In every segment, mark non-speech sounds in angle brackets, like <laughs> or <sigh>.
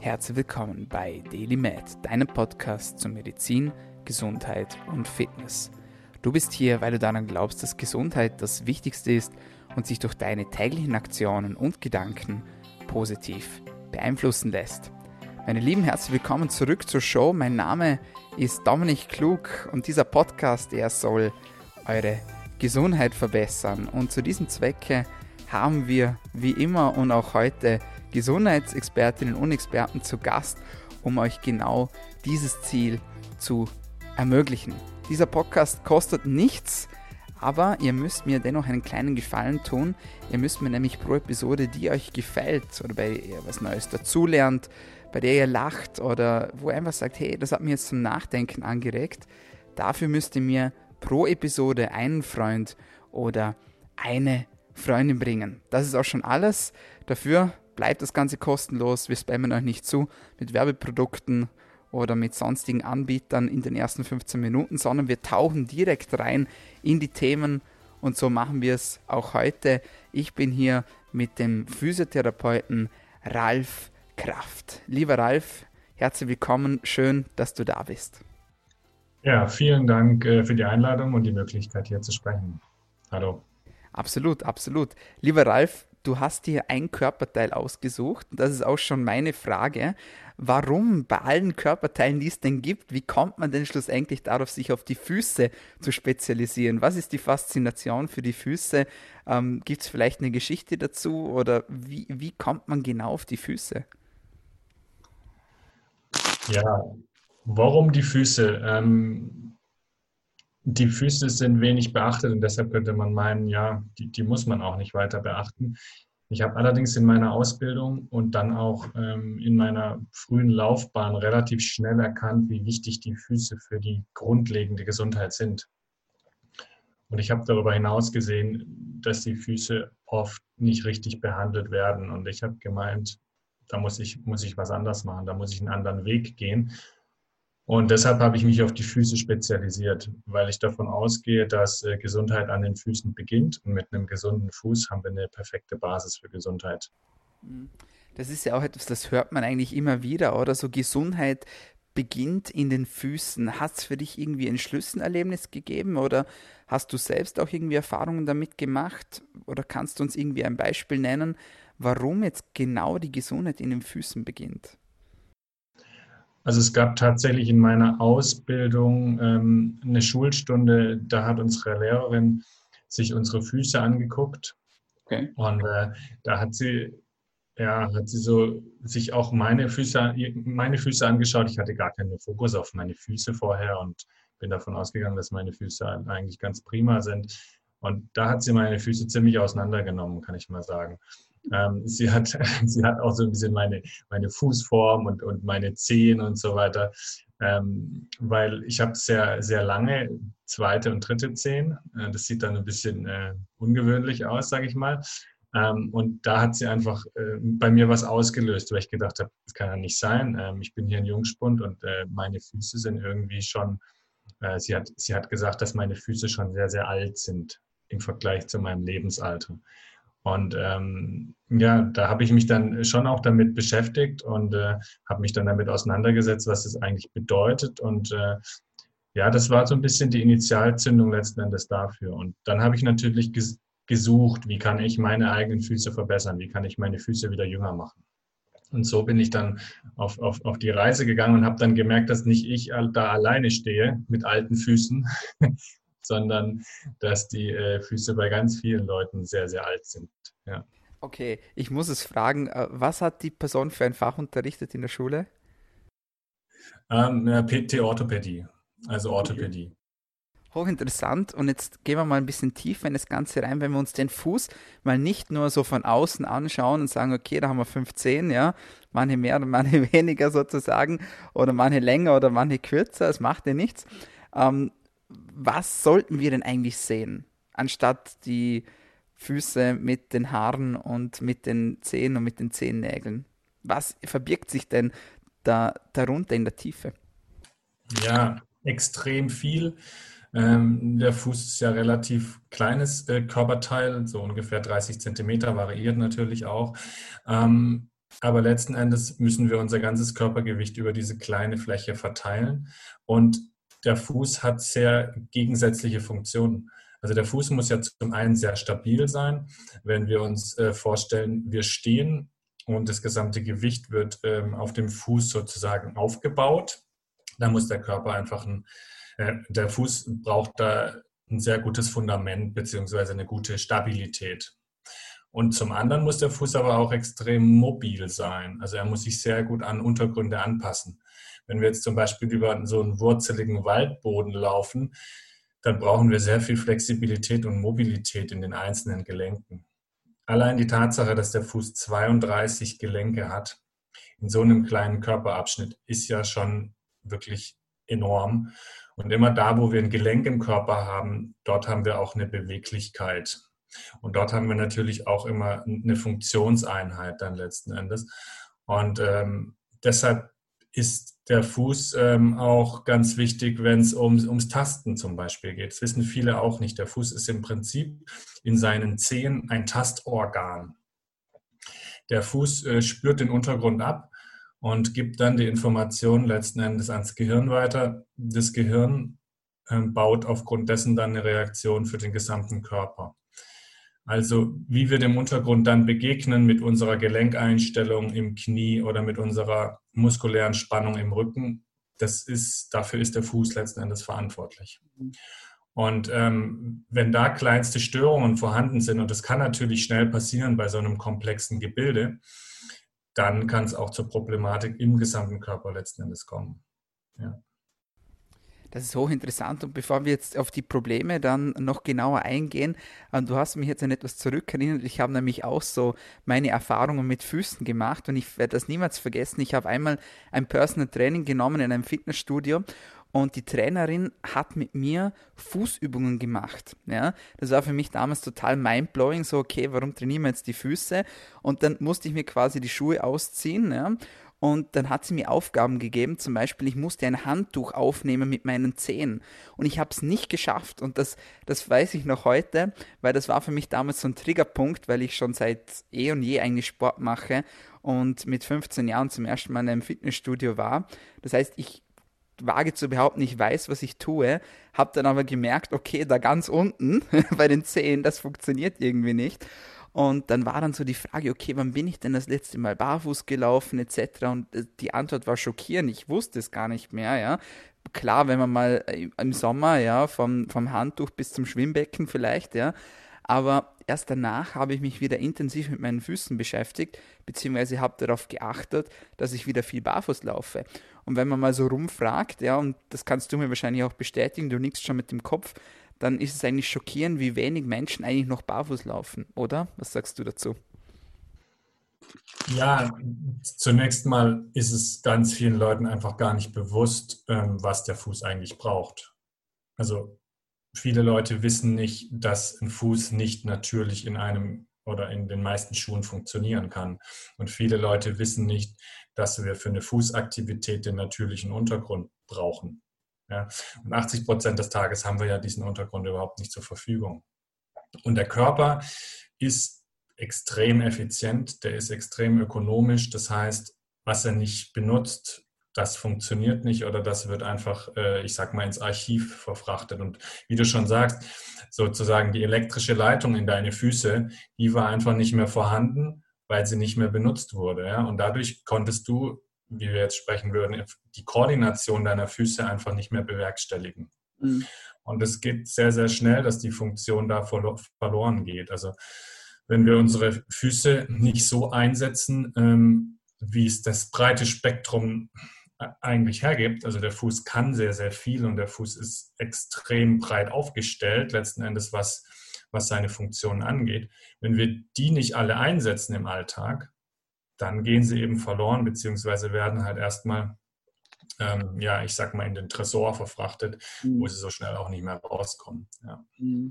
Herzlich willkommen bei Daily Med, deinem Podcast zu Medizin, Gesundheit und Fitness. Du bist hier, weil du daran glaubst, dass Gesundheit das Wichtigste ist und sich durch deine täglichen Aktionen und Gedanken positiv beeinflussen lässt. Meine Lieben, herzlich willkommen zurück zur Show. Mein Name ist Dominik Klug und dieser Podcast, er soll eure Gesundheit verbessern. Und zu diesem Zwecke haben wir wie immer und auch heute Gesundheitsexpertinnen und Experten zu Gast, um euch genau dieses Ziel zu ermöglichen. Dieser Podcast kostet nichts, aber ihr müsst mir dennoch einen kleinen Gefallen tun. Ihr müsst mir nämlich pro Episode, die euch gefällt oder bei ihr was Neues dazulernt, bei der ihr lacht oder wo ihr einfach sagt, hey, das hat mir jetzt zum Nachdenken angeregt, dafür müsst ihr mir pro Episode einen Freund oder eine Freundin bringen. Das ist auch schon alles. Dafür bleibt das Ganze kostenlos. Wir spammen euch nicht zu mit Werbeprodukten oder mit sonstigen Anbietern in den ersten 15 Minuten, sondern wir tauchen direkt rein in die Themen und so machen wir es auch heute. Ich bin hier mit dem Physiotherapeuten Ralf Kraft. Lieber Ralf, herzlich willkommen, schön, dass du da bist. Ja, vielen Dank äh, für die Einladung und die Möglichkeit hier zu sprechen. Hallo. Absolut, absolut. Lieber Ralf, du hast dir ein Körperteil ausgesucht. Das ist auch schon meine Frage. Warum bei allen Körperteilen, die es denn gibt, wie kommt man denn schlussendlich darauf, sich auf die Füße zu spezialisieren? Was ist die Faszination für die Füße? Ähm, gibt es vielleicht eine Geschichte dazu oder wie, wie kommt man genau auf die Füße? Ja, warum die Füße? Ähm, die Füße sind wenig beachtet und deshalb könnte man meinen, ja, die, die muss man auch nicht weiter beachten. Ich habe allerdings in meiner Ausbildung und dann auch ähm, in meiner frühen Laufbahn relativ schnell erkannt, wie wichtig die Füße für die grundlegende Gesundheit sind. Und ich habe darüber hinaus gesehen, dass die Füße oft nicht richtig behandelt werden. Und ich habe gemeint, da muss ich, muss ich was anders machen, da muss ich einen anderen Weg gehen. Und deshalb habe ich mich auf die Füße spezialisiert, weil ich davon ausgehe, dass äh, Gesundheit an den Füßen beginnt. Und mit einem gesunden Fuß haben wir eine perfekte Basis für Gesundheit. Mhm. Das ist ja auch etwas, das hört man eigentlich immer wieder, oder? So Gesundheit beginnt in den Füßen. Hat es für dich irgendwie ein Schlüsselerlebnis gegeben oder hast du selbst auch irgendwie Erfahrungen damit gemacht? Oder kannst du uns irgendwie ein Beispiel nennen, warum jetzt genau die Gesundheit in den Füßen beginnt? Also es gab tatsächlich in meiner Ausbildung ähm, eine Schulstunde, da hat unsere Lehrerin sich unsere Füße angeguckt. Okay. Und äh, da hat sie, ja, hat sie so sich auch meine Füße, meine Füße angeschaut. Ich hatte gar keinen Fokus auf meine Füße vorher und bin davon ausgegangen, dass meine Füße eigentlich ganz prima sind. Und da hat sie meine Füße ziemlich auseinandergenommen, kann ich mal sagen. Ähm, sie, hat, <laughs> sie hat auch so ein bisschen meine, meine Fußform und, und meine Zehen und so weiter. Ähm, weil ich habe sehr, sehr lange zweite und dritte Zehen. Äh, das sieht dann ein bisschen äh, ungewöhnlich aus, sage ich mal. Ähm, und da hat sie einfach äh, bei mir was ausgelöst, weil ich gedacht habe, das kann ja nicht sein. Ähm, ich bin hier ein Jungspund und äh, meine Füße sind irgendwie schon, äh, sie, hat, sie hat gesagt, dass meine Füße schon sehr, sehr alt sind im Vergleich zu meinem Lebensalter. Und ähm, ja, da habe ich mich dann schon auch damit beschäftigt und äh, habe mich dann damit auseinandergesetzt, was das eigentlich bedeutet. Und äh, ja, das war so ein bisschen die Initialzündung letzten Endes dafür. Und dann habe ich natürlich ges gesucht, wie kann ich meine eigenen Füße verbessern, wie kann ich meine Füße wieder jünger machen. Und so bin ich dann auf, auf, auf die Reise gegangen und habe dann gemerkt, dass nicht ich da alleine stehe mit alten Füßen, sondern dass die äh, Füße bei ganz vielen Leuten sehr, sehr alt sind. Ja. Okay, ich muss es fragen, äh, was hat die Person für ein Fach unterrichtet in der Schule? Ähm, PT-Orthopädie, also Orthopädie. Okay. Hochinteressant. Und jetzt gehen wir mal ein bisschen tiefer in das Ganze rein, wenn wir uns den Fuß mal nicht nur so von außen anschauen und sagen, okay, da haben wir 15, ja, manche mehr oder manche <laughs> weniger sozusagen, oder manche länger oder manche kürzer, es macht ja nichts. Ähm, was sollten wir denn eigentlich sehen, anstatt die Füße mit den Haaren und mit den Zehen und mit den Zehennägeln? Was verbirgt sich denn da darunter in der Tiefe? Ja, extrem viel. Ähm, der Fuß ist ja relativ kleines äh, Körperteil, so ungefähr 30 Zentimeter, variiert natürlich auch. Ähm, aber letzten Endes müssen wir unser ganzes Körpergewicht über diese kleine Fläche verteilen. Und der Fuß hat sehr gegensätzliche Funktionen. Also der Fuß muss ja zum einen sehr stabil sein. Wenn wir uns äh, vorstellen, wir stehen und das gesamte Gewicht wird ähm, auf dem Fuß sozusagen aufgebaut, dann muss der Körper einfach ein, äh, der Fuß braucht da ein sehr gutes Fundament beziehungsweise eine gute Stabilität. Und zum anderen muss der Fuß aber auch extrem mobil sein. Also er muss sich sehr gut an Untergründe anpassen. Wenn wir jetzt zum Beispiel über so einen wurzeligen Waldboden laufen, dann brauchen wir sehr viel Flexibilität und Mobilität in den einzelnen Gelenken. Allein die Tatsache, dass der Fuß 32 Gelenke hat, in so einem kleinen Körperabschnitt, ist ja schon wirklich enorm. Und immer da, wo wir ein Gelenk im Körper haben, dort haben wir auch eine Beweglichkeit. Und dort haben wir natürlich auch immer eine Funktionseinheit dann letzten Endes. Und ähm, deshalb ist der Fuß ähm, auch ganz wichtig, wenn es ums, ums Tasten zum Beispiel geht. Das wissen viele auch nicht. Der Fuß ist im Prinzip in seinen Zehen ein Tastorgan. Der Fuß äh, spürt den Untergrund ab und gibt dann die Information letzten Endes ans Gehirn weiter. Das Gehirn äh, baut aufgrund dessen dann eine Reaktion für den gesamten Körper. Also wie wir dem Untergrund dann begegnen mit unserer Gelenkeinstellung im Knie oder mit unserer muskulären Spannung im Rücken, das ist, dafür ist der Fuß letzten Endes verantwortlich. Und ähm, wenn da kleinste Störungen vorhanden sind, und das kann natürlich schnell passieren bei so einem komplexen Gebilde, dann kann es auch zur Problematik im gesamten Körper letzten Endes kommen. Ja. Das ist hochinteressant. Und bevor wir jetzt auf die Probleme dann noch genauer eingehen, äh, du hast mich jetzt an etwas zurückerinnert. Ich habe nämlich auch so meine Erfahrungen mit Füßen gemacht und ich werde das niemals vergessen. Ich habe einmal ein Personal Training genommen in einem Fitnessstudio und die Trainerin hat mit mir Fußübungen gemacht. Ja, das war für mich damals total mindblowing. So, okay, warum trainieren wir jetzt die Füße? Und dann musste ich mir quasi die Schuhe ausziehen. Ja, und dann hat sie mir Aufgaben gegeben, zum Beispiel, ich musste ein Handtuch aufnehmen mit meinen Zehen. Und ich habe es nicht geschafft. Und das, das weiß ich noch heute, weil das war für mich damals so ein Triggerpunkt, weil ich schon seit eh und je eigentlich Sport mache und mit 15 Jahren zum ersten Mal in einem Fitnessstudio war. Das heißt, ich wage zu behaupten, ich weiß, was ich tue, habe dann aber gemerkt, okay, da ganz unten <laughs> bei den Zehen, das funktioniert irgendwie nicht. Und dann war dann so die Frage, okay, wann bin ich denn das letzte Mal barfuß gelaufen etc. Und äh, die Antwort war schockierend. Ich wusste es gar nicht mehr, ja. Klar, wenn man mal äh, im Sommer, ja, vom, vom Handtuch bis zum Schwimmbecken vielleicht, ja. Aber erst danach habe ich mich wieder intensiv mit meinen Füßen beschäftigt, beziehungsweise habe darauf geachtet, dass ich wieder viel barfuß laufe. Und wenn man mal so rumfragt, ja, und das kannst du mir wahrscheinlich auch bestätigen, du nickst schon mit dem Kopf, dann ist es eigentlich schockierend, wie wenig Menschen eigentlich noch barfuß laufen, oder? Was sagst du dazu? Ja, zunächst mal ist es ganz vielen Leuten einfach gar nicht bewusst, ähm, was der Fuß eigentlich braucht. Also viele Leute wissen nicht, dass ein Fuß nicht natürlich in einem oder in den meisten Schuhen funktionieren kann. Und viele Leute wissen nicht, dass wir für eine Fußaktivität den natürlichen Untergrund brauchen. Ja? Und 80 Prozent des Tages haben wir ja diesen Untergrund überhaupt nicht zur Verfügung. Und der Körper ist extrem effizient, der ist extrem ökonomisch. Das heißt, was er nicht benutzt, das funktioniert nicht oder das wird einfach, äh, ich sag mal, ins Archiv verfrachtet. Und wie du schon sagst, sozusagen die elektrische Leitung in deine Füße, die war einfach nicht mehr vorhanden, weil sie nicht mehr benutzt wurde. Und dadurch konntest du wie wir jetzt sprechen würden, die Koordination deiner Füße einfach nicht mehr bewerkstelligen. Mhm. Und es geht sehr, sehr schnell, dass die Funktion da verloren geht. Also wenn wir unsere Füße nicht so einsetzen, ähm, wie es das breite Spektrum äh, eigentlich hergibt. Also der Fuß kann sehr, sehr viel und der Fuß ist extrem breit aufgestellt, letzten Endes, was, was seine Funktionen angeht. Wenn wir die nicht alle einsetzen im Alltag, dann gehen sie eben verloren, beziehungsweise werden halt erstmal, ähm, ja, ich sag mal, in den Tresor verfrachtet, mhm. wo sie so schnell auch nicht mehr rauskommen. Ja. Mhm.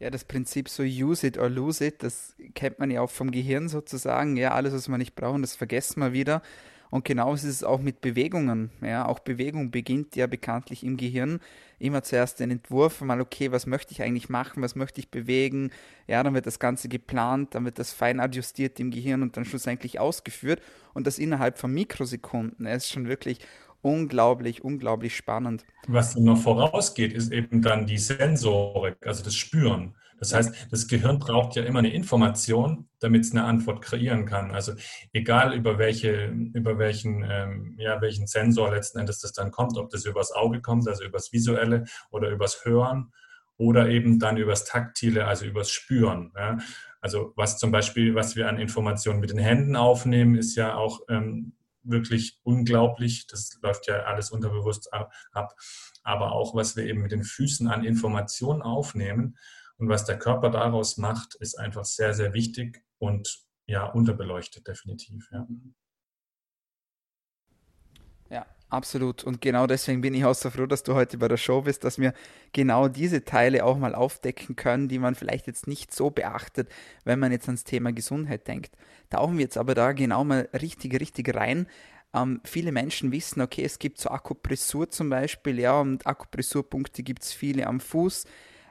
Ja, das Prinzip so use it or lose it, das kennt man ja auch vom Gehirn sozusagen. Ja, alles, was man nicht braucht, das vergessen wir wieder. Und genau ist es auch mit Bewegungen. Ja, auch Bewegung beginnt ja bekanntlich im Gehirn. Immer zuerst den Entwurf, mal okay, was möchte ich eigentlich machen, was möchte ich bewegen. Ja, dann wird das Ganze geplant, dann wird das fein adjustiert im Gehirn und dann schlussendlich ausgeführt. Und das innerhalb von Mikrosekunden. Es ist schon wirklich unglaublich, unglaublich spannend. Was noch vorausgeht, ist eben dann die Sensorik, also das Spüren. Das heißt, das Gehirn braucht ja immer eine Information, damit es eine Antwort kreieren kann. Also egal über welche, über welchen, ähm, ja, welchen Sensor letzten Endes das dann kommt, ob das übers Auge kommt, also übers Visuelle oder übers Hören oder eben dann übers Taktile, also übers Spüren. Ja. Also was zum Beispiel, was wir an Informationen mit den Händen aufnehmen, ist ja auch ähm, wirklich unglaublich. Das läuft ja alles unterbewusst ab. Aber auch was wir eben mit den Füßen an Informationen aufnehmen, und was der Körper daraus macht, ist einfach sehr, sehr wichtig und ja, unterbeleuchtet definitiv. Ja. ja, absolut. Und genau deswegen bin ich auch so froh, dass du heute bei der Show bist, dass wir genau diese Teile auch mal aufdecken können, die man vielleicht jetzt nicht so beachtet, wenn man jetzt ans Thema Gesundheit denkt. Tauchen wir jetzt aber da genau mal richtig, richtig rein. Ähm, viele Menschen wissen, okay, es gibt so Akupressur zum Beispiel, ja, und Akupressurpunkte gibt es viele am Fuß.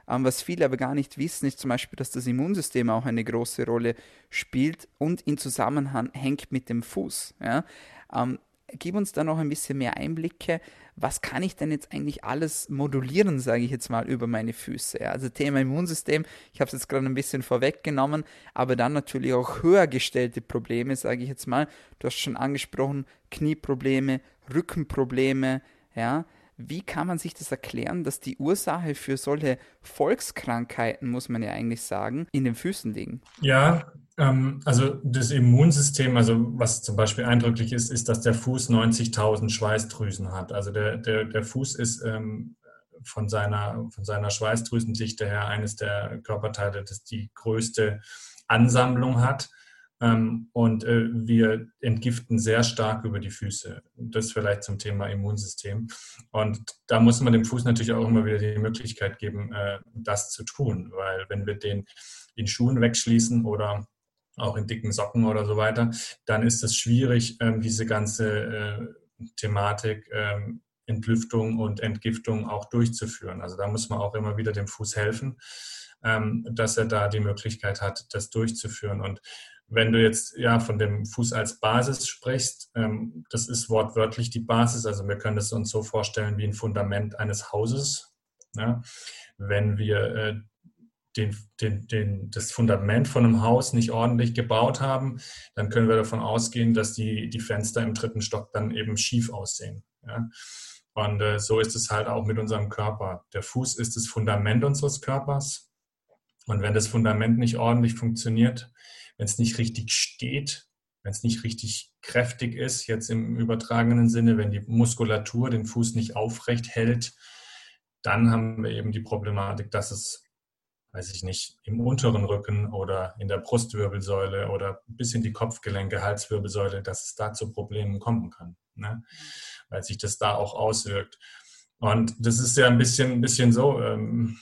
Ähm, was viele aber gar nicht wissen, ist zum Beispiel, dass das Immunsystem auch eine große Rolle spielt und in Zusammenhang hängt mit dem Fuß. Ja? Ähm, gib uns da noch ein bisschen mehr Einblicke. Was kann ich denn jetzt eigentlich alles modulieren, sage ich jetzt mal, über meine Füße? Ja, also Thema Immunsystem, ich habe es jetzt gerade ein bisschen vorweggenommen, aber dann natürlich auch höher gestellte Probleme, sage ich jetzt mal. Du hast schon angesprochen, Knieprobleme, Rückenprobleme, ja, wie kann man sich das erklären, dass die Ursache für solche Volkskrankheiten, muss man ja eigentlich sagen, in den Füßen liegen? Ja, ähm, also das Immunsystem, also was zum Beispiel eindrücklich ist, ist, dass der Fuß 90.000 Schweißdrüsen hat. Also der, der, der Fuß ist ähm, von seiner, von seiner Schweißdrüsendichte her eines der Körperteile, das die größte Ansammlung hat. Ähm, und äh, wir entgiften sehr stark über die Füße. Das vielleicht zum Thema Immunsystem. Und da muss man dem Fuß natürlich auch immer wieder die Möglichkeit geben, äh, das zu tun. Weil wenn wir den in Schuhen wegschließen oder auch in dicken Socken oder so weiter, dann ist es schwierig, ähm, diese ganze äh, Thematik ähm, Entlüftung und Entgiftung auch durchzuführen. Also da muss man auch immer wieder dem Fuß helfen, dass er da die Möglichkeit hat, das durchzuführen. Und wenn du jetzt ja von dem Fuß als Basis sprichst, ähm, das ist wortwörtlich die Basis. Also wir können es uns so vorstellen wie ein Fundament eines Hauses. Ja? Wenn wir äh, den, den, den, das Fundament von einem Haus nicht ordentlich gebaut haben, dann können wir davon ausgehen, dass die, die Fenster im dritten Stock dann eben schief aussehen. Ja? Und äh, so ist es halt auch mit unserem Körper. Der Fuß ist das Fundament unseres Körpers. Und wenn das Fundament nicht ordentlich funktioniert, wenn es nicht richtig steht, wenn es nicht richtig kräftig ist, jetzt im übertragenen Sinne, wenn die Muskulatur den Fuß nicht aufrecht hält, dann haben wir eben die Problematik, dass es, weiß ich nicht, im unteren Rücken oder in der Brustwirbelsäule oder bis in die Kopfgelenke, Halswirbelsäule, dass es da zu Problemen kommen kann, ne? weil sich das da auch auswirkt. Und das ist ja ein bisschen, ein bisschen so, ähm,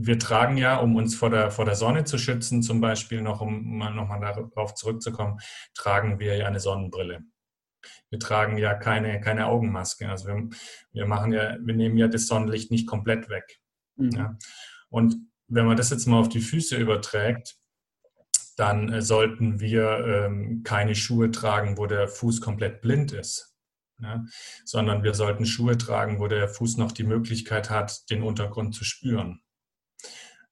wir tragen ja, um uns vor der, vor der Sonne zu schützen, zum Beispiel noch, um nochmal darauf zurückzukommen, tragen wir ja eine Sonnenbrille. Wir tragen ja keine, keine Augenmaske. Also wir, wir machen ja, wir nehmen ja das Sonnenlicht nicht komplett weg. Mhm. Ja. Und wenn man das jetzt mal auf die Füße überträgt, dann äh, sollten wir ähm, keine Schuhe tragen, wo der Fuß komplett blind ist. Ja, sondern wir sollten Schuhe tragen, wo der Fuß noch die Möglichkeit hat, den Untergrund zu spüren.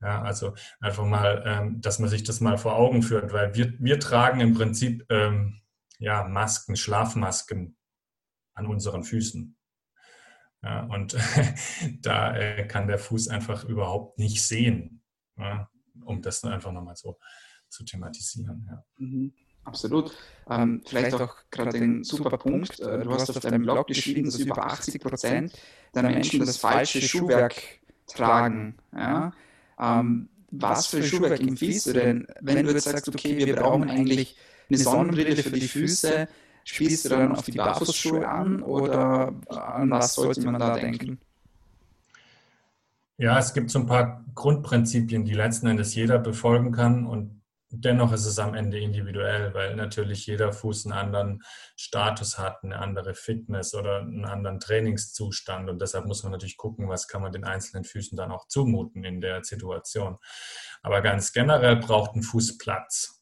Ja, also einfach mal, ähm, dass man sich das mal vor Augen führt, weil wir, wir tragen im Prinzip ähm, ja, Masken, Schlafmasken an unseren Füßen. Ja, und <laughs> da äh, kann der Fuß einfach überhaupt nicht sehen, ja, um das einfach nochmal so zu thematisieren. Ja. Mhm. Absolut. Ähm, vielleicht, vielleicht auch gerade ein super Punkt. Äh, du hast auf deinem Blog geschrieben, dass über 80 Prozent der Menschen das falsche Schuhwerk tragen. Ja? Ähm, was für Schuhwerk empfiehlst du denn? Wenn du jetzt sagst, okay, wir brauchen eigentlich eine Sonnenbrille für die Füße, spielst du dann auf die Barfußschuhe an oder an was sollte man da denken? Ja, es gibt so ein paar Grundprinzipien, die letzten Endes jeder befolgen kann und dennoch ist es am Ende individuell, weil natürlich jeder Fuß einen anderen Status hat, eine andere Fitness oder einen anderen Trainingszustand. Und deshalb muss man natürlich gucken, was kann man den einzelnen Füßen dann auch zumuten in der Situation. Aber ganz generell braucht ein Fuß Platz.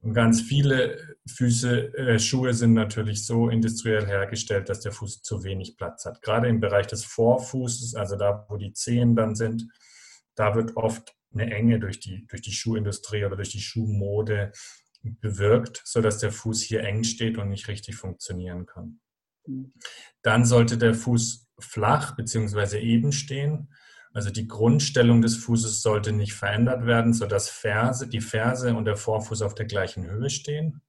Und ganz viele Füße, äh, Schuhe sind natürlich so industriell hergestellt, dass der Fuß zu wenig Platz hat. Gerade im Bereich des Vorfußes, also da, wo die Zehen dann sind, da wird oft eine Enge durch die, durch die Schuhindustrie oder durch die Schuhmode bewirkt, sodass der Fuß hier eng steht und nicht richtig funktionieren kann. Mhm. Dann sollte der Fuß flach bzw. eben stehen. Also die Grundstellung des Fußes sollte nicht verändert werden, sodass Ferse, die Ferse und der Vorfuß auf der gleichen Höhe stehen.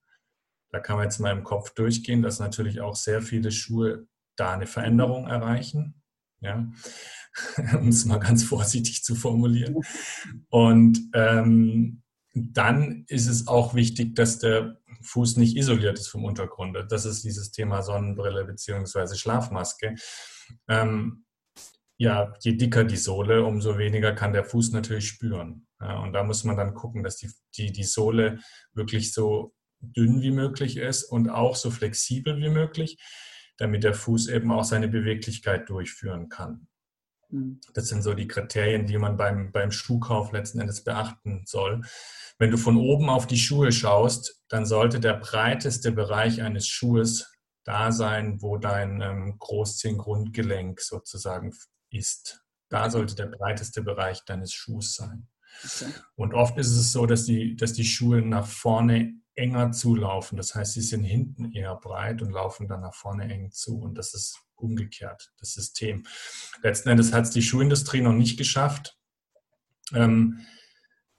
Da kann man jetzt mal im Kopf durchgehen, dass natürlich auch sehr viele Schuhe da eine Veränderung erreichen. Ja. <laughs> um es mal ganz vorsichtig zu formulieren. Und ähm, dann ist es auch wichtig, dass der Fuß nicht isoliert ist vom Untergrund. Das ist dieses Thema Sonnenbrille bzw. Schlafmaske. Ähm, ja, je dicker die Sohle, umso weniger kann der Fuß natürlich spüren. Ja, und da muss man dann gucken, dass die, die, die Sohle wirklich so dünn wie möglich ist und auch so flexibel wie möglich, damit der Fuß eben auch seine Beweglichkeit durchführen kann. Mhm. Das sind so die Kriterien, die man beim, beim Schuhkauf letzten Endes beachten soll. Wenn du von oben auf die Schuhe schaust, dann sollte der breiteste Bereich eines Schuhes da sein, wo dein ähm, Großzehengrundgelenk sozusagen ist. Da sollte der breiteste Bereich deines Schuhs sein. Okay. Und oft ist es so, dass die, dass die Schuhe nach vorne enger zulaufen. Das heißt, sie sind hinten eher breit und laufen dann nach vorne eng zu. Und das ist umgekehrt, das System. Letzten Endes hat es die Schuhindustrie noch nicht geschafft, ähm,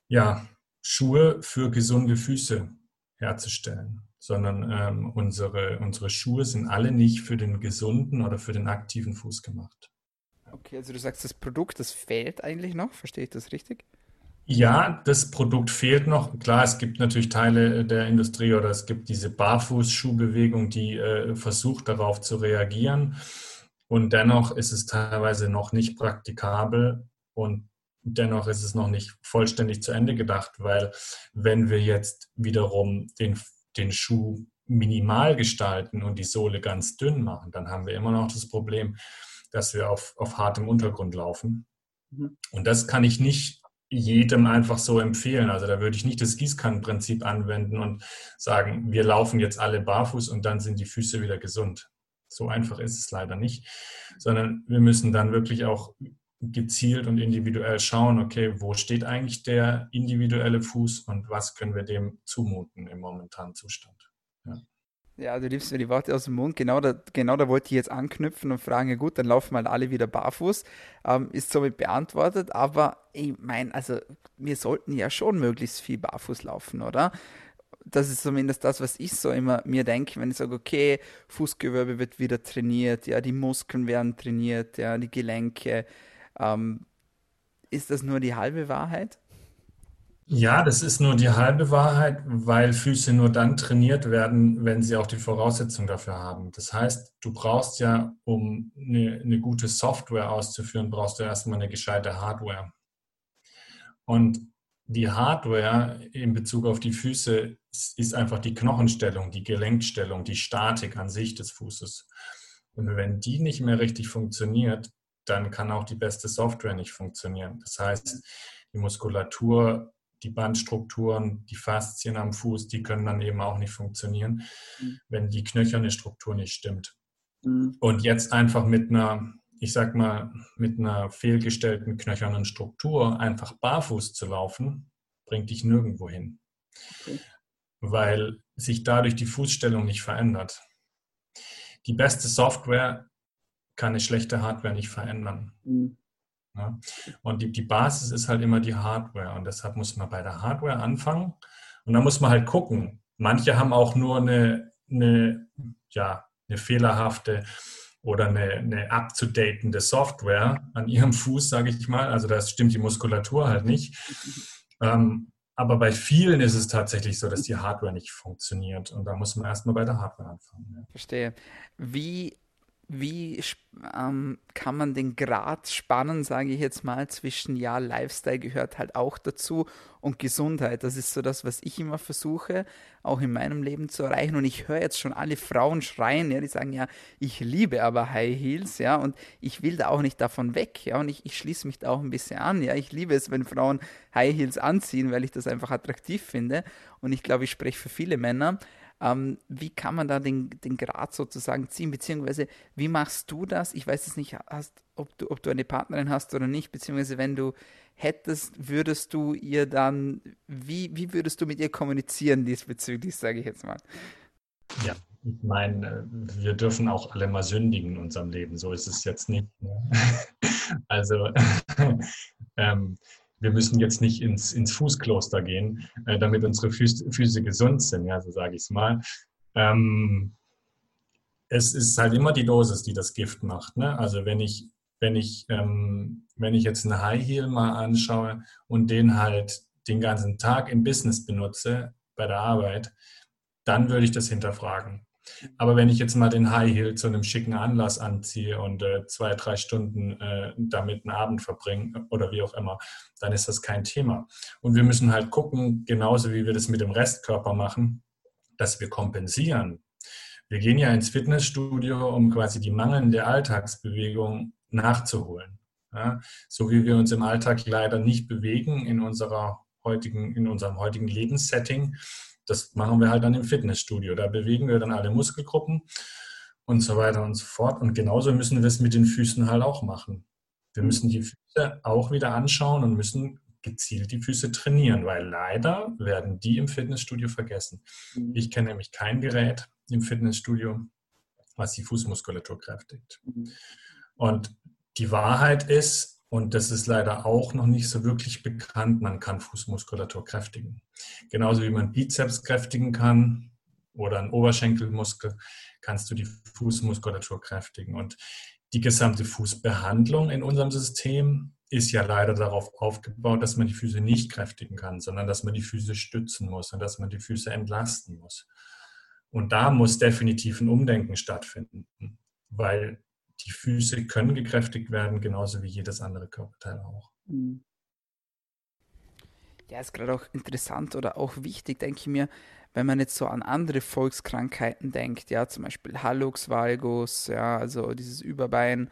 ja, Schuhe für gesunde Füße herzustellen, sondern ähm, unsere, unsere Schuhe sind alle nicht für den gesunden oder für den aktiven Fuß gemacht. Okay, also du sagst, das Produkt, das fehlt eigentlich noch, verstehe ich das richtig? Ja, das Produkt fehlt noch. Klar, es gibt natürlich Teile der Industrie oder es gibt diese Barfußschuhbewegung, die äh, versucht darauf zu reagieren. Und dennoch ist es teilweise noch nicht praktikabel und dennoch ist es noch nicht vollständig zu Ende gedacht, weil wenn wir jetzt wiederum den, den Schuh minimal gestalten und die Sohle ganz dünn machen, dann haben wir immer noch das Problem, dass wir auf, auf hartem Untergrund laufen. Mhm. Und das kann ich nicht jedem einfach so empfehlen. Also da würde ich nicht das Gießkannenprinzip anwenden und sagen, wir laufen jetzt alle barfuß und dann sind die Füße wieder gesund. So einfach ist es leider nicht, sondern wir müssen dann wirklich auch gezielt und individuell schauen, okay, wo steht eigentlich der individuelle Fuß und was können wir dem zumuten im momentanen Zustand. Ja. Ja, du liebst mir die Worte aus dem Mund. Genau da, genau da wollte ich jetzt anknüpfen und fragen, ja gut, dann laufen halt alle wieder barfuß. Ähm, ist somit beantwortet, aber ich meine, also wir sollten ja schon möglichst viel barfuß laufen, oder? Das ist zumindest das, was ich so immer mir denke, wenn ich sage, okay, Fußgewölbe wird wieder trainiert, ja, die Muskeln werden trainiert, ja, die Gelenke. Ähm, ist das nur die halbe Wahrheit? Ja, das ist nur die halbe Wahrheit, weil Füße nur dann trainiert werden, wenn sie auch die Voraussetzung dafür haben. Das heißt, du brauchst ja, um eine, eine gute Software auszuführen, brauchst du erstmal eine gescheite Hardware. Und die Hardware in Bezug auf die Füße ist einfach die Knochenstellung, die Gelenkstellung, die Statik an sich des Fußes. Und wenn die nicht mehr richtig funktioniert, dann kann auch die beste Software nicht funktionieren. Das heißt, die Muskulatur die Bandstrukturen, die Faszien am Fuß, die können dann eben auch nicht funktionieren, mhm. wenn die knöcherne Struktur nicht stimmt. Mhm. Und jetzt einfach mit einer, ich sag mal, mit einer fehlgestellten knöchernen Struktur einfach barfuß zu laufen, bringt dich nirgendwo hin. Okay. Weil sich dadurch die Fußstellung nicht verändert. Die beste Software kann eine schlechte Hardware nicht verändern. Mhm. Ja? Und die, die Basis ist halt immer die Hardware. Und deshalb muss man bei der Hardware anfangen. Und dann muss man halt gucken. Manche haben auch nur eine, eine, ja, eine fehlerhafte oder eine, eine up-to-datende Software an ihrem Fuß, sage ich mal. Also da stimmt die Muskulatur halt nicht. Ähm, aber bei vielen ist es tatsächlich so, dass die Hardware nicht funktioniert. Und da muss man erstmal bei der Hardware anfangen. Ja. Verstehe. Wie wie ähm, kann man den Grad spannen, sage ich jetzt mal, zwischen, ja, Lifestyle gehört halt auch dazu und Gesundheit. Das ist so das, was ich immer versuche, auch in meinem Leben zu erreichen. Und ich höre jetzt schon alle Frauen schreien, ja, die sagen, ja, ich liebe aber High Heels, ja, und ich will da auch nicht davon weg, ja, und ich, ich schließe mich da auch ein bisschen an, ja. Ich liebe es, wenn Frauen High Heels anziehen, weil ich das einfach attraktiv finde. Und ich glaube, ich spreche für viele Männer. Ähm, wie kann man da den, den Grad sozusagen ziehen, beziehungsweise wie machst du das? Ich weiß es nicht, hast, ob, du, ob du eine Partnerin hast oder nicht, beziehungsweise wenn du hättest, würdest du ihr dann, wie, wie würdest du mit ihr kommunizieren diesbezüglich, sage ich jetzt mal? Ja, ich meine, wir dürfen auch alle mal sündigen in unserem Leben, so ist es jetzt nicht. Ne? <laughs> Also <laughs> ähm, wir müssen jetzt nicht ins, ins Fußkloster gehen, äh, damit unsere Füße, Füße, gesund sind, ja, so sage ich es mal. Ähm, es ist halt immer die Dosis, die das Gift macht. Ne? Also wenn ich, wenn ich, ähm, wenn ich jetzt einen High Heel mal anschaue und den halt den ganzen Tag im Business benutze, bei der Arbeit, dann würde ich das hinterfragen. Aber wenn ich jetzt mal den High Heel zu einem schicken Anlass anziehe und äh, zwei, drei Stunden äh, damit einen Abend verbringe oder wie auch immer, dann ist das kein Thema. Und wir müssen halt gucken, genauso wie wir das mit dem Restkörper machen, dass wir kompensieren. Wir gehen ja ins Fitnessstudio, um quasi die mangelnde Alltagsbewegung nachzuholen. Ja? So wie wir uns im Alltag leider nicht bewegen in, unserer heutigen, in unserem heutigen Lebenssetting, das machen wir halt dann im Fitnessstudio. Da bewegen wir dann alle Muskelgruppen und so weiter und so fort. Und genauso müssen wir es mit den Füßen halt auch machen. Wir müssen die Füße auch wieder anschauen und müssen gezielt die Füße trainieren, weil leider werden die im Fitnessstudio vergessen. Mhm. Ich kenne nämlich kein Gerät im Fitnessstudio, was die Fußmuskulatur kräftigt. Mhm. Und die Wahrheit ist, und das ist leider auch noch nicht so wirklich bekannt. Man kann Fußmuskulatur kräftigen. Genauso wie man Bizeps kräftigen kann oder einen Oberschenkelmuskel, kannst du die Fußmuskulatur kräftigen. Und die gesamte Fußbehandlung in unserem System ist ja leider darauf aufgebaut, dass man die Füße nicht kräftigen kann, sondern dass man die Füße stützen muss und dass man die Füße entlasten muss. Und da muss definitiv ein Umdenken stattfinden, weil die Füße können gekräftigt werden, genauso wie jedes andere Körperteil auch. Mhm. Ja, ist gerade auch interessant oder auch wichtig, denke ich mir, wenn man jetzt so an andere Volkskrankheiten denkt, ja, zum Beispiel Hallux valgus, ja, also dieses Überbein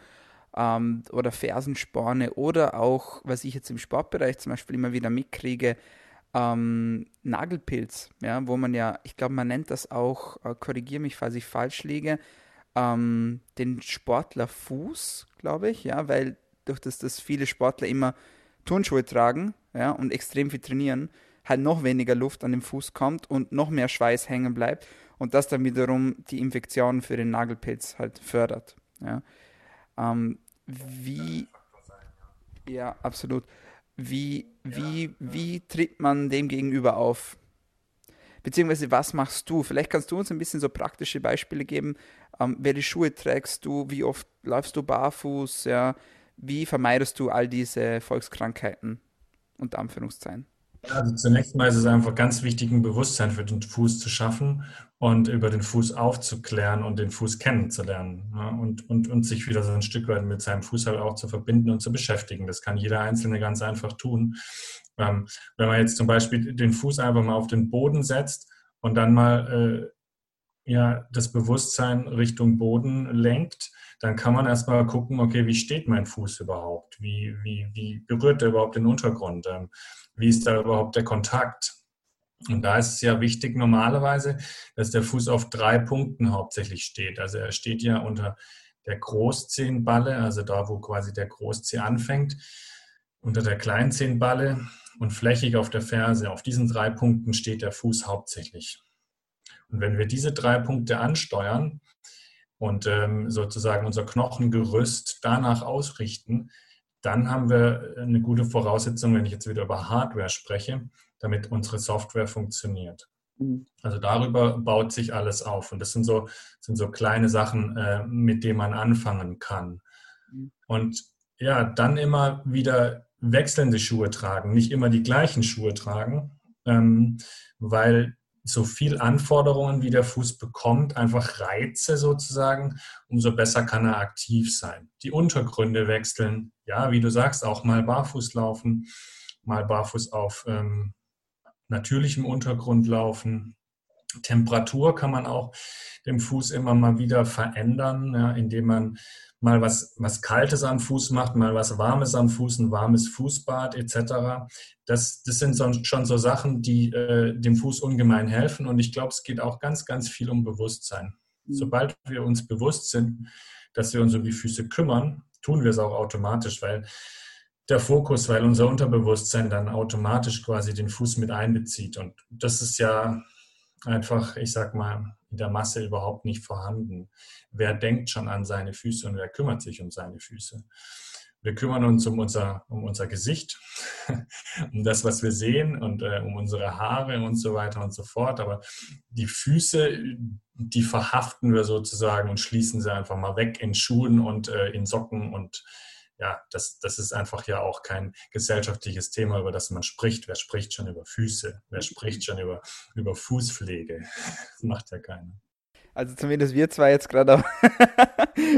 ähm, oder Fersensporne oder auch, was ich jetzt im Sportbereich zum Beispiel immer wieder mitkriege, ähm, Nagelpilz, ja, wo man ja, ich glaube, man nennt das auch, äh, korrigiere mich, falls ich falsch liege, ähm, den Sportlerfuß, glaube ich, ja, weil durch das, dass viele Sportler immer Turnschuhe tragen, ja, und extrem viel trainieren, halt noch weniger Luft an den Fuß kommt und noch mehr Schweiß hängen bleibt und das dann wiederum die Infektion für den Nagelpilz halt fördert. Ja. Ähm, wie, ja, absolut. Wie, wie, wie tritt man dem gegenüber auf? Beziehungsweise was machst du? Vielleicht kannst du uns ein bisschen so praktische Beispiele geben, ähm, welche Schuhe trägst du, wie oft läufst du barfuß, ja, wie vermeidest du all diese Volkskrankheiten, unter Anführungszeichen? Also zunächst mal ist es einfach ganz wichtig, ein Bewusstsein für den Fuß zu schaffen und über den Fuß aufzuklären und den Fuß kennenzulernen ja, und, und, und sich wieder so ein Stück weit mit seinem Fuß halt auch zu verbinden und zu beschäftigen. Das kann jeder Einzelne ganz einfach tun. Ähm, wenn man jetzt zum Beispiel den Fuß einfach mal auf den Boden setzt und dann mal äh, ja, das Bewusstsein Richtung Boden lenkt, dann kann man erstmal gucken, okay, wie steht mein Fuß überhaupt? Wie, wie, wie berührt er überhaupt den Untergrund? Ähm, wie ist da überhaupt der Kontakt? Und da ist es ja wichtig normalerweise, dass der Fuß auf drei Punkten hauptsächlich steht. Also er steht ja unter der Großzehenballe, also da, wo quasi der Großzeh anfängt, unter der Kleinzehenballe und flächig auf der Ferse. Auf diesen drei Punkten steht der Fuß hauptsächlich. Und wenn wir diese drei Punkte ansteuern und ähm, sozusagen unser Knochengerüst danach ausrichten, dann haben wir eine gute Voraussetzung, wenn ich jetzt wieder über Hardware spreche, damit unsere Software funktioniert. Mhm. Also darüber baut sich alles auf. Und das sind so, sind so kleine Sachen, äh, mit denen man anfangen kann. Mhm. Und ja, dann immer wieder wechselnde Schuhe tragen, nicht immer die gleichen Schuhe tragen, ähm, weil so viel Anforderungen, wie der Fuß bekommt, einfach Reize sozusagen, umso besser kann er aktiv sein. Die Untergründe wechseln, ja, wie du sagst, auch mal barfuß laufen, mal barfuß auf ähm, natürlichem Untergrund laufen. Temperatur kann man auch dem Fuß immer mal wieder verändern, ja, indem man mal was, was Kaltes am Fuß macht, mal was Warmes am Fuß, ein warmes Fußbad etc. Das, das sind so, schon so Sachen, die äh, dem Fuß ungemein helfen. Und ich glaube, es geht auch ganz, ganz viel um Bewusstsein. Mhm. Sobald wir uns bewusst sind, dass wir uns um die Füße kümmern, tun wir es auch automatisch, weil der Fokus, weil unser Unterbewusstsein dann automatisch quasi den Fuß mit einbezieht. Und das ist ja einfach, ich sag mal, in der Masse überhaupt nicht vorhanden. Wer denkt schon an seine Füße und wer kümmert sich um seine Füße? Wir kümmern uns um unser, um unser Gesicht, <laughs> um das, was wir sehen und äh, um unsere Haare und so weiter und so fort. Aber die Füße, die verhaften wir sozusagen und schließen sie einfach mal weg in Schuhen und äh, in Socken und ja, das, das ist einfach ja auch kein gesellschaftliches Thema, über das man spricht. Wer spricht schon über Füße? Wer spricht schon über, über Fußpflege? <laughs> Das macht ja keiner. Also zumindest wir zwei jetzt gerade.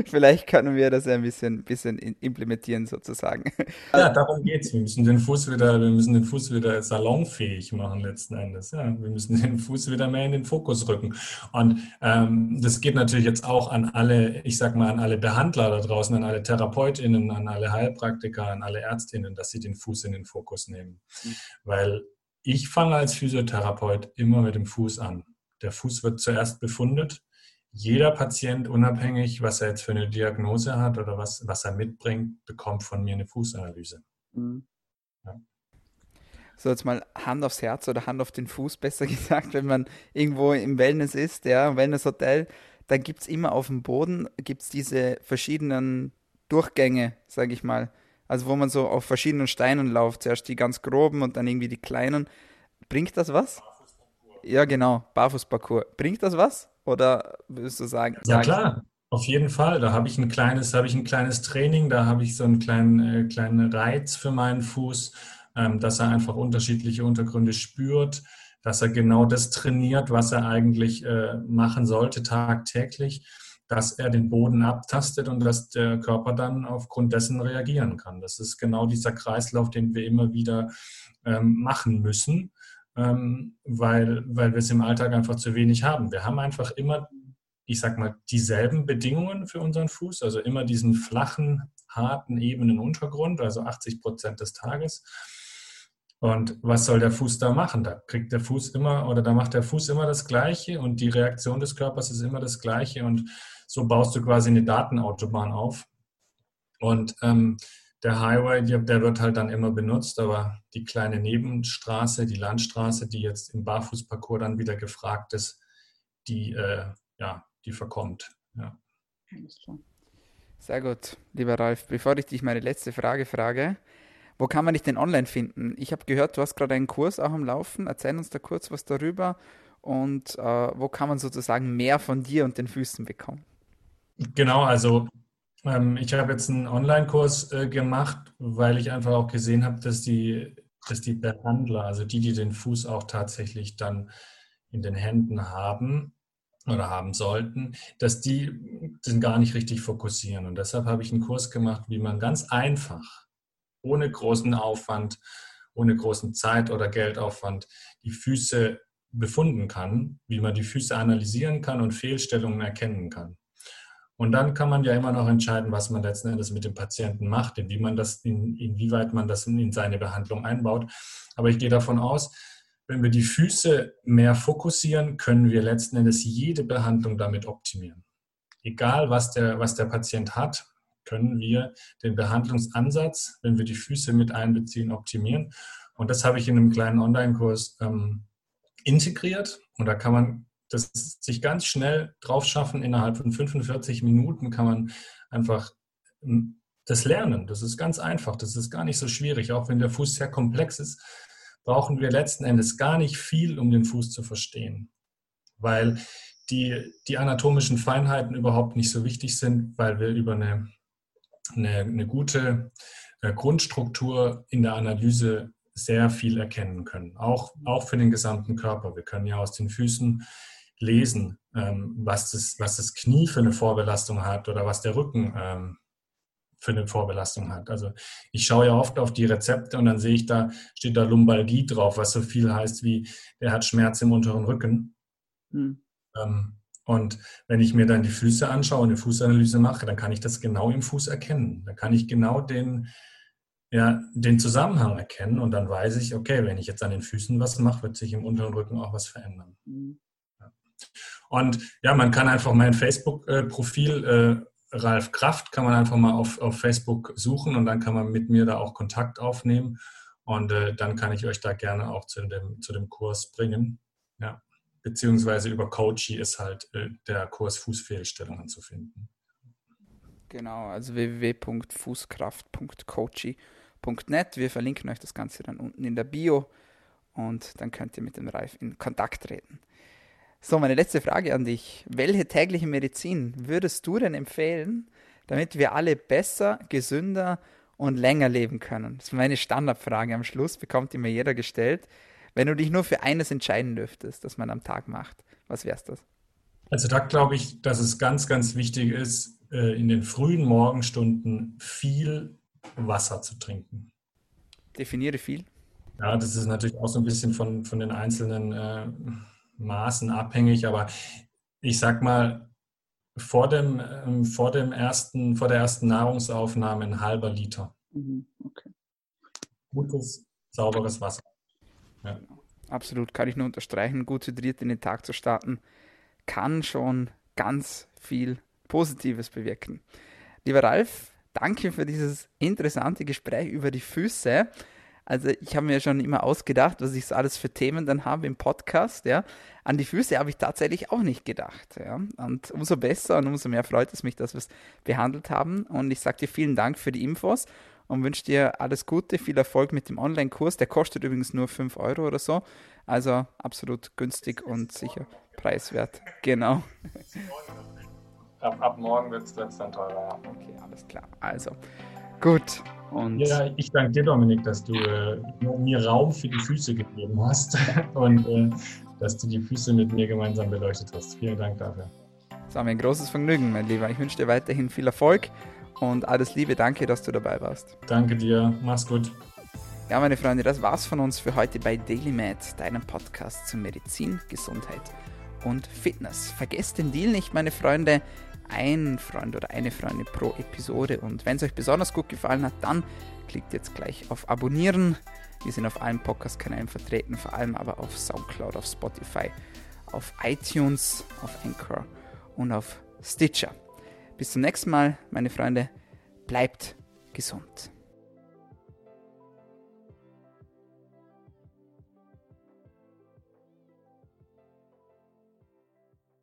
Vielleicht können wir das ja ein bisschen, bisschen implementieren sozusagen. Ja, darum geht es. Wir müssen den Fuß wieder, wir müssen den Fuß wieder salonfähig machen letzten Endes. Ja, wir müssen den Fuß wieder mehr in den Fokus rücken. Und ähm, das geht natürlich jetzt auch an alle, ich sag mal, an alle Behandler da draußen, an alle TherapeutInnen, an alle Heilpraktiker, an alle ÄrztInnen, dass sie den Fuß in den Fokus nehmen. Mhm. Weil ich fange als Physiotherapeut immer mit dem Fuß an. Der Fuß wird zuerst befundet jeder Patient, unabhängig, was er jetzt für eine Diagnose hat oder was, was er mitbringt, bekommt von mir eine Fußanalyse. Mhm. Ja. So, jetzt mal Hand aufs Herz oder Hand auf den Fuß, <laughs> besser gesagt, wenn man irgendwo im Wellness ist, ja, Wellness-Hotel, dann gibt es immer auf dem Boden gibt's diese verschiedenen Durchgänge, sage ich mal. Also wo man so auf verschiedenen Steinen läuft. Zuerst die ganz groben und dann irgendwie die kleinen. Bringt das was? Ja, genau, Barfußparcours. Bringt das was? Oder würdest du sagen? Ja, klar. Auf jeden Fall. Da habe ich ein kleines, habe ich ein kleines Training, da habe ich so einen kleinen, äh, kleinen Reiz für meinen Fuß, ähm, dass er einfach unterschiedliche Untergründe spürt, dass er genau das trainiert, was er eigentlich äh, machen sollte tagtäglich, dass er den Boden abtastet und dass der Körper dann aufgrund dessen reagieren kann. Das ist genau dieser Kreislauf, den wir immer wieder ähm, machen müssen ähm, weil, weil wir es im Alltag einfach zu wenig haben. Wir haben einfach immer, ich sag mal, dieselben Bedingungen für unseren Fuß, also immer diesen flachen, harten, ebenen Untergrund, also 80 Prozent des Tages. Und was soll der Fuß da machen? Da kriegt der Fuß immer oder da macht der Fuß immer das Gleiche und die Reaktion des Körpers ist immer das Gleiche und so baust du quasi eine Datenautobahn auf. Und ähm, der Highway, der wird halt dann immer benutzt, aber die kleine Nebenstraße, die Landstraße, die jetzt im Barfußparcours dann wieder gefragt ist, die, äh, ja, die verkommt. Ja. Sehr gut, lieber Ralf. Bevor ich dich meine letzte Frage frage, wo kann man dich denn online finden? Ich habe gehört, du hast gerade einen Kurs auch am Laufen. Erzähl uns da kurz was darüber und äh, wo kann man sozusagen mehr von dir und den Füßen bekommen? Genau, also ähm, ich habe jetzt einen Online-Kurs äh, gemacht, weil ich einfach auch gesehen habe, dass die, dass die Behandler, also die, die den Fuß auch tatsächlich dann in den Händen haben oder haben sollten, dass die den gar nicht richtig fokussieren. Und deshalb habe ich einen Kurs gemacht, wie man ganz einfach, ohne großen Aufwand, ohne großen Zeit- oder Geldaufwand die Füße befunden kann, wie man die Füße analysieren kann und Fehlstellungen erkennen kann. Und dann kann man ja immer noch entscheiden, was man letzten Endes mit dem Patienten macht, in, wie man das, in, inwieweit man das in seine Behandlung einbaut. Aber ich gehe davon aus, wenn wir die Füße mehr fokussieren, können wir letzten Endes jede Behandlung damit optimieren. Egal, was der, was der Patient hat, können wir den Behandlungsansatz, wenn wir die Füße mit einbeziehen, optimieren. Und das habe ich in einem kleinen Online-Kurs ähm, integriert. Und da kann man das sich ganz schnell drauf schaffen. Innerhalb von 45 Minuten kann man einfach hm, das lernen. Das ist ganz einfach. Das ist gar nicht so schwierig. Auch wenn der Fuß sehr komplex ist, brauchen wir letzten Endes gar nicht viel, um den Fuß zu verstehen. Weil die, die anatomischen Feinheiten überhaupt nicht so wichtig sind, weil wir über eine, eine, eine gute äh, Grundstruktur in der Analyse sehr viel erkennen können, auch, auch für den gesamten Körper. Wir können ja aus den Füßen lesen, ähm, was, das, was das Knie für eine Vorbelastung hat oder was der Rücken ähm, für eine Vorbelastung hat. Also ich schaue ja oft auf die Rezepte und dann sehe ich da, steht da Lumbalgie drauf, was so viel heißt wie, der hat Schmerz im unteren Rücken. Mhm. Ähm, und wenn ich mir dann die Füße anschaue und eine Fußanalyse mache, dann kann ich das genau im Fuß erkennen. Dann kann ich genau den, ja, den Zusammenhang erkennen und dann weiß ich, okay, wenn ich jetzt an den Füßen was mache, wird sich im unteren Rücken auch was verändern. Mhm. Und ja, man kann einfach mein Facebook-Profil äh, Ralf Kraft kann man einfach mal auf, auf Facebook suchen und dann kann man mit mir da auch Kontakt aufnehmen und äh, dann kann ich euch da gerne auch zu dem, zu dem Kurs bringen. Ja. Beziehungsweise über Coachy ist halt äh, der Kurs Fußfehlstellungen zu finden. Genau, also www.fußkraft.coachy.net. Wir verlinken euch das Ganze dann unten in der Bio und dann könnt ihr mit dem Ralf in Kontakt treten. So, meine letzte Frage an dich. Welche tägliche Medizin würdest du denn empfehlen, damit wir alle besser, gesünder und länger leben können? Das ist meine Standardfrage. Am Schluss bekommt immer jeder gestellt. Wenn du dich nur für eines entscheiden dürftest, das man am Tag macht, was wär's das? Also da glaube ich, dass es ganz, ganz wichtig ist, äh, in den frühen Morgenstunden viel Wasser zu trinken. Definiere viel. Ja, das ist natürlich auch so ein bisschen von, von den einzelnen äh, Maßen abhängig, aber ich sag mal, vor dem, ähm, vor dem ersten, vor der ersten Nahrungsaufnahme ein halber Liter. Mhm, okay. Gutes, sauberes Wasser. Ja. Absolut, kann ich nur unterstreichen. Gut hydriert in den Tag zu starten, kann schon ganz viel Positives bewirken. Lieber Ralf, danke für dieses interessante Gespräch über die Füße. Also ich habe mir schon immer ausgedacht, was ich so alles für Themen dann habe im Podcast, ja. An die Füße habe ich tatsächlich auch nicht gedacht, ja. Und umso besser und umso mehr freut es mich, dass wir es behandelt haben. Und ich sage dir vielen Dank für die Infos und wünsche dir alles Gute, viel Erfolg mit dem Online-Kurs. Der kostet übrigens nur 5 Euro oder so. Also absolut günstig und sicher preiswert. Genau. Ab, ab morgen wird es dann teurer. Okay, alles klar. Also, gut. Und ja, ich danke dir, Dominik, dass du äh, mir Raum für die Füße gegeben hast <laughs> und äh, dass du die Füße mit mir gemeinsam beleuchtet hast. Vielen Dank dafür. Es war mir ein großes Vergnügen, mein Lieber. Ich wünsche dir weiterhin viel Erfolg und alles Liebe. Danke, dass du dabei warst. Danke dir. Mach's gut. Ja, meine Freunde, das war's von uns für heute bei DailyMed, deinem Podcast zu Medizin, Gesundheit und Fitness. Vergesst den Deal nicht, meine Freunde ein Freund oder eine Freundin pro Episode. Und wenn es euch besonders gut gefallen hat, dann klickt jetzt gleich auf Abonnieren. Wir sind auf allen Podcast-Kanälen vertreten, vor allem aber auf Soundcloud, auf Spotify, auf iTunes, auf Anchor und auf Stitcher. Bis zum nächsten Mal, meine Freunde. Bleibt gesund.